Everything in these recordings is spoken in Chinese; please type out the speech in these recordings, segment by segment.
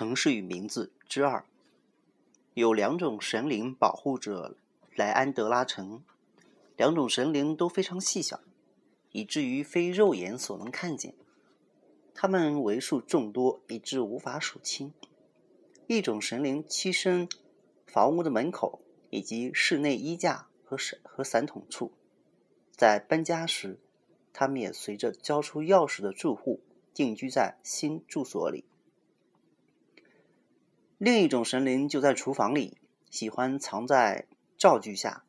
城市与名字之二，有两种神灵保护着莱安德拉城，两种神灵都非常细小，以至于非肉眼所能看见。它们为数众多，以致无法数清。一种神灵栖身房屋的门口以及室内衣架和和伞筒处，在搬家时，他们也随着交出钥匙的住户定居在新住所里。另一种神灵就在厨房里，喜欢藏在灶具下、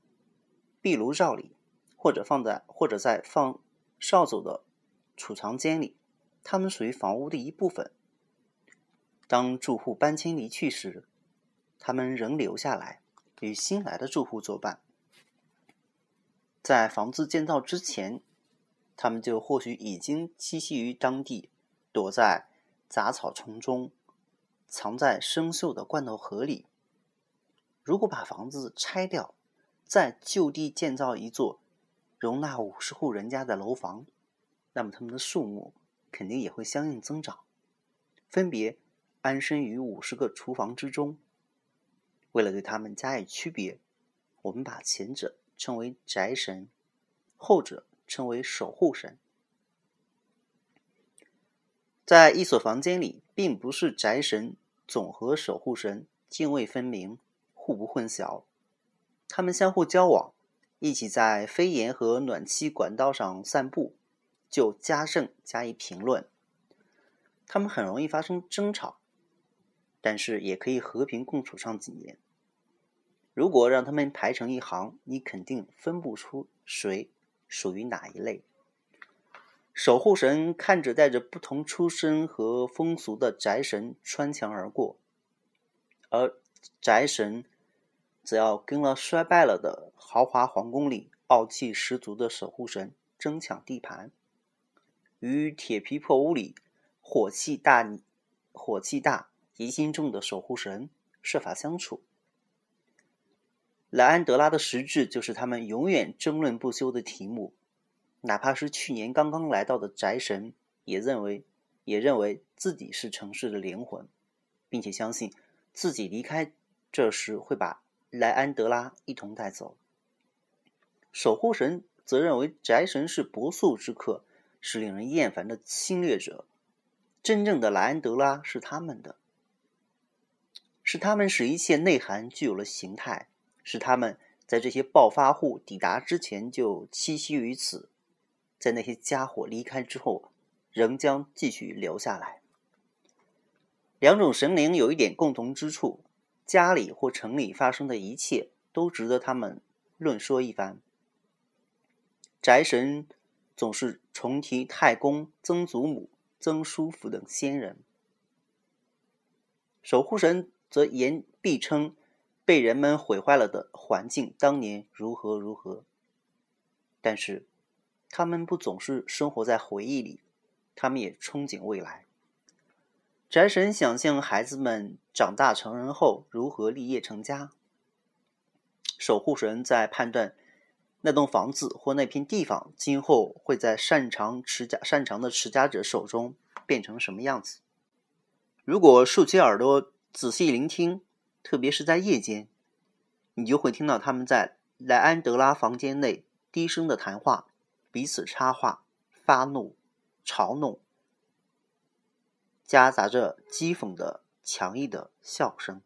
壁炉灶里，或者放在或者在放扫帚的储藏间里。它们属于房屋的一部分。当住户搬迁离去时，他们仍留下来，与新来的住户作伴。在房子建造之前，他们就或许已经栖息于当地，躲在杂草丛中。藏在生锈的罐头盒里。如果把房子拆掉，再就地建造一座容纳五十户人家的楼房，那么他们的数目肯定也会相应增长，分别安身于五十个厨房之中。为了对他们加以区别，我们把前者称为宅神，后者称为守护神。在一所房间里，并不是宅神。总和守护神泾渭分明，互不混淆。他们相互交往，一起在飞檐和暖气管道上散步，就家政加以评论。他们很容易发生争吵，但是也可以和平共处上几年。如果让他们排成一行，你肯定分不出谁属于哪一类。守护神看着带着不同出身和风俗的宅神穿墙而过，而宅神则要跟了衰败了的豪华皇宫里傲气十足的守护神争抢地盘，与铁皮破屋里火气大、火气大、疑心重的守护神设法相处。莱安德拉的实质就是他们永远争论不休的题目。哪怕是去年刚刚来到的宅神，也认为也认为自己是城市的灵魂，并且相信自己离开这时会把莱安德拉一同带走。守护神则认为宅神是不速之客，是令人厌烦的侵略者。真正的莱安德拉是他们的，是他们使一切内涵具有了形态，是他们在这些暴发户抵达之前就栖息于此。在那些家伙离开之后，仍将继续留下来。两种神灵有一点共同之处：家里或城里发生的一切都值得他们论说一番。宅神总是重提太公、曾祖母、曾叔父等先人；守护神则言必称被人们毁坏了的环境当年如何如何。但是。他们不总是生活在回忆里，他们也憧憬未来。宅神想象孩子们长大成人后如何立业成家。守护神在判断那栋房子或那片地方今后会在擅长持家擅长的持家者手中变成什么样子。如果竖起耳朵仔细聆听，特别是在夜间，你就会听到他们在莱安德拉房间内低声的谈话。彼此插话、发怒、嘲弄，夹杂着讥讽的强硬的笑声。